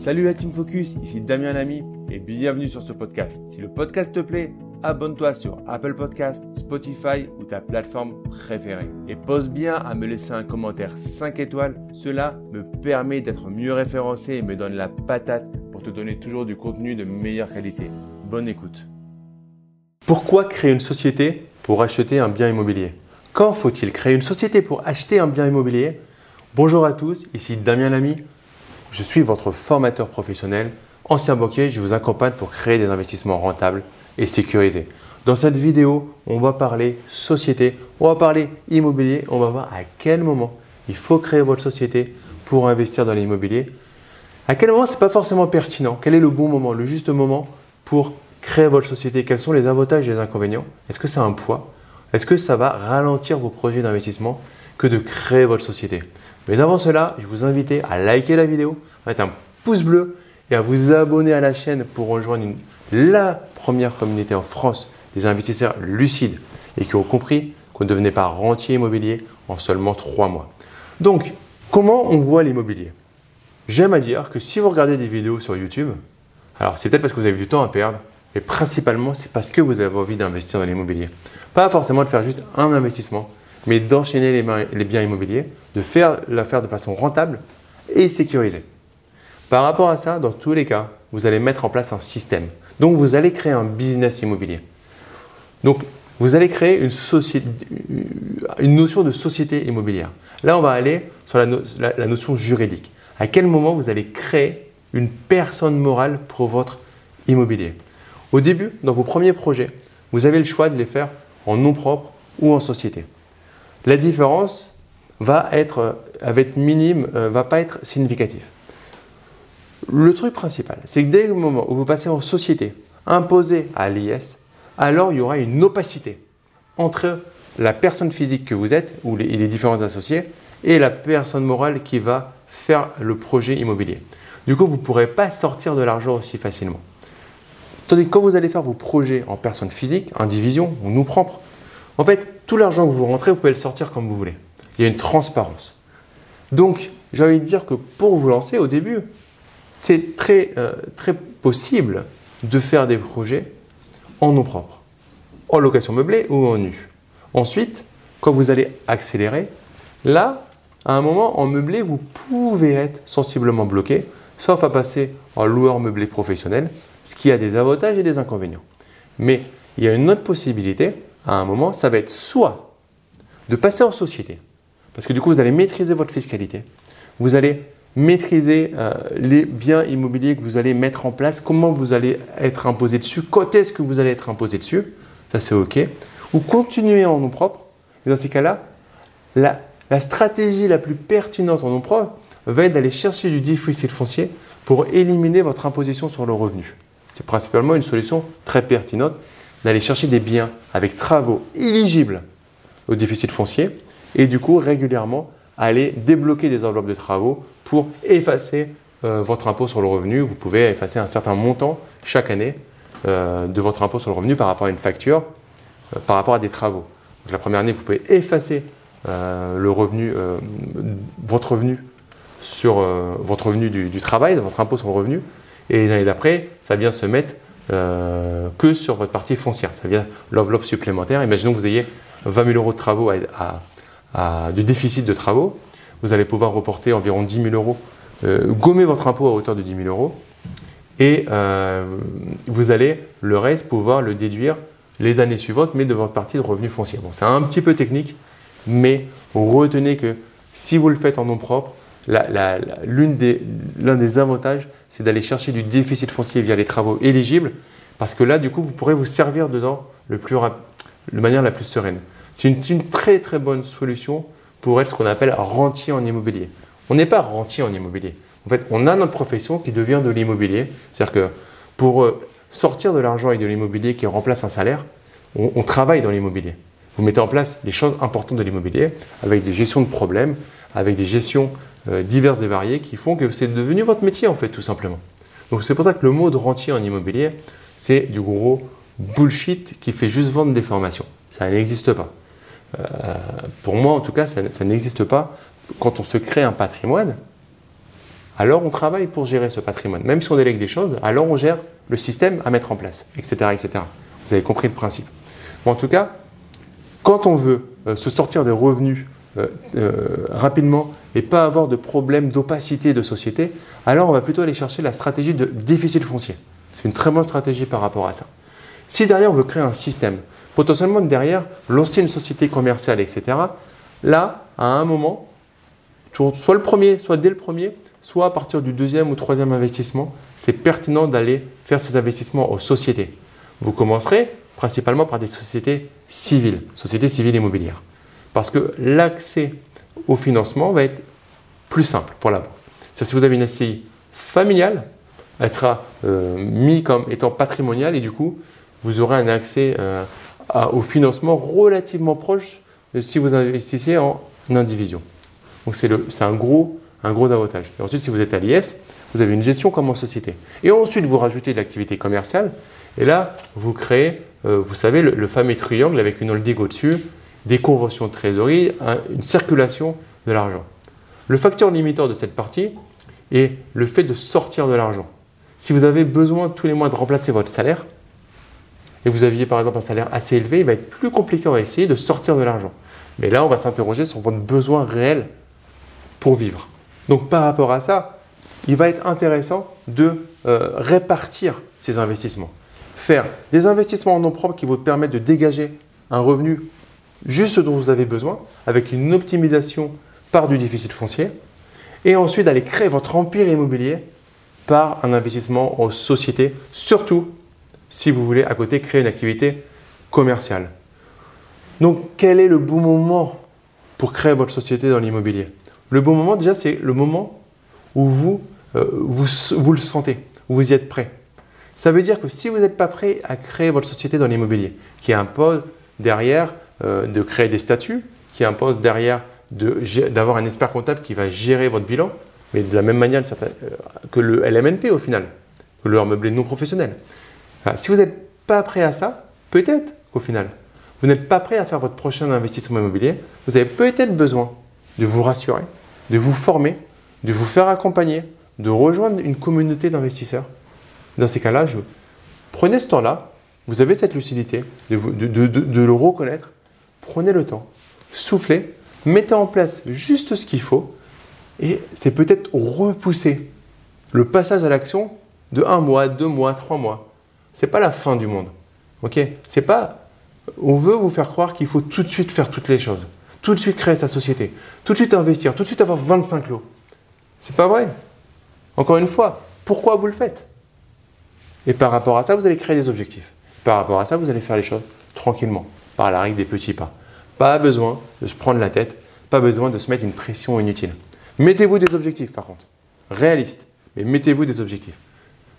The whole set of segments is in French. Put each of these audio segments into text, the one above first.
Salut la Team Focus, ici Damien Lamy et bienvenue sur ce podcast. Si le podcast te plaît, abonne-toi sur Apple Podcast, Spotify ou ta plateforme préférée. Et pose bien à me laisser un commentaire 5 étoiles, cela me permet d'être mieux référencé et me donne la patate pour te donner toujours du contenu de meilleure qualité. Bonne écoute. Pourquoi créer une société pour acheter un bien immobilier? Quand faut-il créer une société pour acheter un bien immobilier? Bonjour à tous, ici Damien Lamy je suis votre formateur professionnel. Ancien banquier, je vous accompagne pour créer des investissements rentables et sécurisés. Dans cette vidéo, on va parler société, on va parler immobilier, on va voir à quel moment il faut créer votre société pour investir dans l'immobilier. À quel moment ce n'est pas forcément pertinent Quel est le bon moment, le juste moment pour créer votre société? Quels sont les avantages et les inconvénients? Est-ce que c'est un poids? Est-ce que ça va ralentir vos projets d'investissement? Que de créer votre société mais avant cela, je vous invite à liker la vidéo, à mettre un pouce bleu et à vous abonner à la chaîne pour rejoindre la première communauté en France des investisseurs lucides et qui ont compris qu'on ne devenait pas rentier immobilier en seulement trois mois. Donc, comment on voit l'immobilier? J'aime à dire que si vous regardez des vidéos sur YouTube, alors c'est peut-être parce que vous avez du temps à perdre, mais principalement c'est parce que vous avez envie d'investir dans l'immobilier. Pas forcément de faire juste un investissement, mais d'enchaîner les, biens immobiliers, de faire l'affaire de façon rentable et sécurisée. Par rapport à ça, dans tous les cas, vous allez mettre en place un système. Donc, vous allez créer un business immobilier. Donc, vous allez créer une, notion de société immobilière. Là, on va aller sur la notion juridique. À quel moment vous allez créer une personne morale pour votre immobilier? Au début, dans vos premiers projets, vous avez le choix de les faire en nom propre ou en société. La différence va être, va être minime, euh, va pas être significative. Le truc principal, c'est que dès le moment où vous passez en société imposée à l'IS, alors il y aura une opacité entre la personne physique que vous êtes, ou les, différents associés, et la personne morale qui va faire le projet immobilier. Du coup, vous ne pourrez pas sortir de l'argent aussi facilement. Tandis que quand vous allez faire vos projets en personne physique, indivision ou nous propre, en fait, tout l'argent que vous rentrez, vous pouvez le sortir comme vous voulez. Il y a une transparence. Donc, j'ai envie de dire que pour vous lancer au début, c'est très, euh, très possible de faire des projets en nom propre, en location meublée ou en nu. Ensuite, quand vous allez accélérer, là, à un moment, en meublé, vous pouvez être sensiblement bloqué, sauf à passer en loueur meublé professionnel, ce qui a des avantages et des inconvénients. Mais il y a une autre possibilité, à un moment, ça va être soit de passer en société, parce que du coup, vous allez maîtriser votre fiscalité, vous allez maîtriser euh, les biens immobiliers que vous allez mettre en place, comment vous allez être imposé dessus, quand est-ce que vous allez être imposé dessus, ça c'est OK, ou continuer en nom propre. Et dans ces cas-là, la, stratégie la plus pertinente en nom propre va être d'aller chercher du déficit foncier pour éliminer votre imposition sur le revenu. C'est principalement une solution très pertinente d'aller chercher des biens avec travaux éligibles au déficit foncier et du coup régulièrement aller débloquer des enveloppes de travaux pour effacer euh, votre impôt sur le revenu. Vous pouvez effacer un certain montant chaque année euh, de votre impôt sur le revenu par rapport à une facture, euh, par rapport à des travaux. la première année, vous pouvez effacer le revenu, votre revenu sur votre revenu du, du, travail, votre impôt sur le revenu. Et les années d'après, ça vient se mettre euh, que sur votre partie foncière. Ça vient l'enveloppe supplémentaire. Imaginons que vous ayez 20 000 euros de travaux à, du déficit de travaux. Vous allez pouvoir reporter environ 10 000 euros, euh, gommer votre impôt à hauteur de 10 000 euros. Et euh, vous allez le reste pouvoir le déduire les années suivantes, mais de votre partie de revenus fonciers. Bon, c'est un petit peu technique, mais retenez que si vous le faites en nom propre, l'un des, des avantages, c'est d'aller chercher du déficit foncier via les travaux éligibles, parce que là, du coup, vous pourrez vous servir dedans le plus de manière la plus sereine. C'est une, très très bonne solution pour être ce qu'on appelle rentier en immobilier. On n'est pas rentier en immobilier. En fait, on a notre profession qui devient de l'immobilier. C'est-à-dire que pour euh, sortir de l'argent et de l'immobilier qui remplace un salaire, on, travaille dans l'immobilier. Vous mettez en place des choses importantes de l'immobilier avec des gestions de problèmes, avec des gestions diverses et variées qui font que c'est devenu votre métier en fait tout simplement. Donc c'est pour ça que le mot de rentier en immobilier, c'est du gros bullshit qui fait juste vendre des formations. Ça n'existe pas. Euh, pour moi en tout cas, ça, n'existe pas. Quand on se crée un patrimoine, alors on travaille pour gérer ce patrimoine. Même si on délègue des choses, alors on gère le système à mettre en place, etc. etc. Vous avez compris le principe. en tout cas, quand on veut euh, se sortir des revenus euh, euh, rapidement et pas avoir de problème d'opacité de société, alors on va plutôt aller chercher la stratégie de déficit foncier. C'est une très bonne stratégie par rapport à ça. Si derrière on veut créer un système, potentiellement derrière lancer une société commerciale, etc., là, à un moment, soit le premier, soit dès le premier, soit à partir du deuxième ou troisième investissement, c'est pertinent d'aller faire ces investissements aux sociétés. Vous commencerez principalement par des sociétés civiles, sociétés civiles immobilières. Parce que l'accès au financement va être plus simple pour la banque. Si vous avez une SCI familiale, elle sera euh, mise comme étant patrimoniale et du coup, vous aurez un accès euh, au financement relativement proche si vous investissez en indivision. Donc c'est un gros, un gros avantage. Ensuite, si vous êtes à l'IS, vous avez une gestion comme en société. Et ensuite, vous rajoutez de l'activité commerciale. Et là, vous créez, euh, vous savez, le, fameux triangle avec une holding au-dessus, des conventions de trésorerie, une circulation de l'argent. Le facteur limiteur de cette partie est le fait de sortir de l'argent. Si vous avez besoin tous les mois de remplacer votre salaire, et vous aviez par exemple un salaire assez élevé, il va être plus compliqué à essayer de sortir de l'argent. Mais là, on va s'interroger sur votre besoin réel pour vivre. Donc par rapport à ça, il va être intéressant de euh, répartir ces investissements. Faire des investissements en nom propre qui vous permettent de dégager un revenu juste ce dont vous avez besoin, avec une optimisation par du déficit foncier, et ensuite d'aller créer votre empire immobilier par un investissement en société, surtout si vous voulez à côté créer une activité commerciale. Donc quel est le bon moment pour créer votre société dans l'immobilier? Le bon moment déjà c'est le moment où vous, euh, vous, vous, le sentez, où vous y êtes prêt. Ça veut dire que si vous n'êtes pas prêt à créer votre société dans l'immobilier, qui impose derrière euh, de créer des statuts, qui impose derrière d'avoir un expert comptable qui va gérer votre bilan, mais de la même manière euh, que le LMNP au final, que le meublé non professionnel. si vous n'êtes pas prêt à ça, peut-être au final, vous n'êtes pas prêt à faire votre prochain investissement immobilier, vous avez peut-être besoin de vous rassurer, de vous former, de vous faire accompagner, de rejoindre une communauté d'investisseurs. Dans ces cas-là, prenez ce temps-là, vous avez cette lucidité de le reconnaître, prenez le temps, soufflez, mettez en place juste ce qu'il faut et c'est peut-être repousser le passage à l'action de un mois, deux mois, trois mois. Ce n'est pas la fin du monde. Ok? C'est pas. On veut vous faire croire qu'il faut tout de suite faire toutes les choses, tout de suite créer sa société, tout de suite investir, tout de suite avoir 25 lots. C'est pas vrai. Encore une fois, pourquoi vous le faites? Et par rapport à ça, vous allez créer des objectifs. Par rapport à ça, vous allez faire les choses tranquillement, par la règle des petits pas. Pas besoin de se prendre la tête, pas besoin de se mettre une pression inutile. Mettez-vous des objectifs par contre, réalistes, mais mettez-vous des objectifs.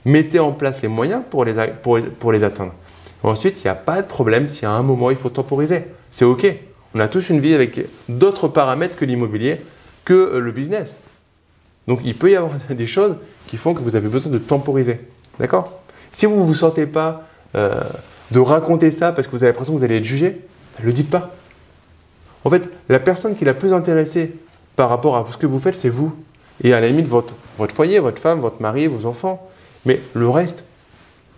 Mettez en place les moyens pour les, atteindre. Ensuite, il n'y a pas de problème si à un moment il faut temporiser. C'est OK. On a tous une vie avec d'autres paramètres que l'immobilier, que euh, le business. Donc il peut y avoir des choses qui font que vous avez besoin de temporiser. D'accord? Si vous ne vous sentez pas euh, de raconter ça parce que vous avez l'impression que vous allez être jugé, ne le dites pas. En fait, la personne qui la plus intéressée par rapport à ce que vous faites, c'est vous. Et à la limite, votre, votre foyer, votre femme, votre mari, vos enfants. Mais le reste,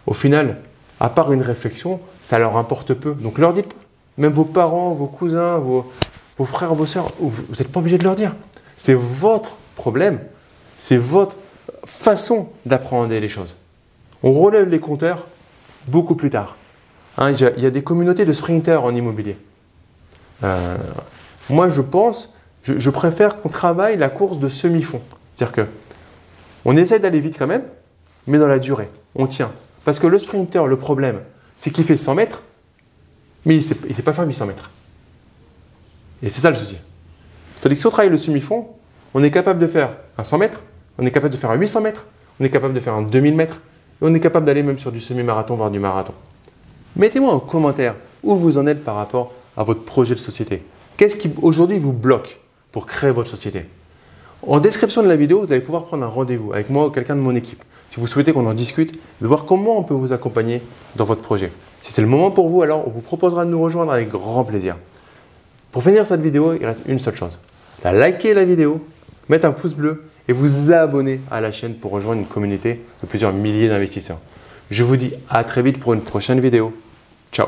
au final, à part une réflexion, ça leur importe peu. Donc leur dites pas. Même vos parents, vos cousins, vos, frères, vos sœurs, vous n'êtes pas obligé de leur dire. C'est votre problème. C'est votre façon d'appréhender les choses. On relève les compteurs beaucoup plus tard. Hein, il y, a des communautés de sprinters en immobilier. Euh, moi, je pense je, préfère qu'on travaille la course de semi-fond. C'est-à-dire que on essaie d'aller vite quand même, mais dans la durée, on tient. Parce que le sprinter, le problème, c'est qu'il fait 100 mètres, mais il ne sait, pas faire 800 mètres. Et c'est ça le souci. Tandis que si on travaille le semi-fond, on est capable de faire un 100 mètres, on est capable de faire un 800 mètres, on est capable de faire un 2000 mètres, et on est capable d'aller même sur du semi-marathon, voire du marathon. Mettez-moi en commentaire où vous en êtes par rapport à votre projet de société. Qu'est-ce qui aujourd'hui vous bloque pour créer votre société? En description de la vidéo, vous allez pouvoir prendre un rendez-vous avec moi ou quelqu'un de mon équipe. Si vous souhaitez qu'on en discute, de voir comment on peut vous accompagner dans votre projet. Si c'est le moment pour vous, alors on vous proposera de nous rejoindre avec grand plaisir. Pour finir cette vidéo, il reste une seule chose. La liker la vidéo, mettre un pouce bleu et vous abonner à la chaîne pour rejoindre une communauté de plusieurs milliers d'investisseurs. Je vous dis à très vite pour une prochaine vidéo. Ciao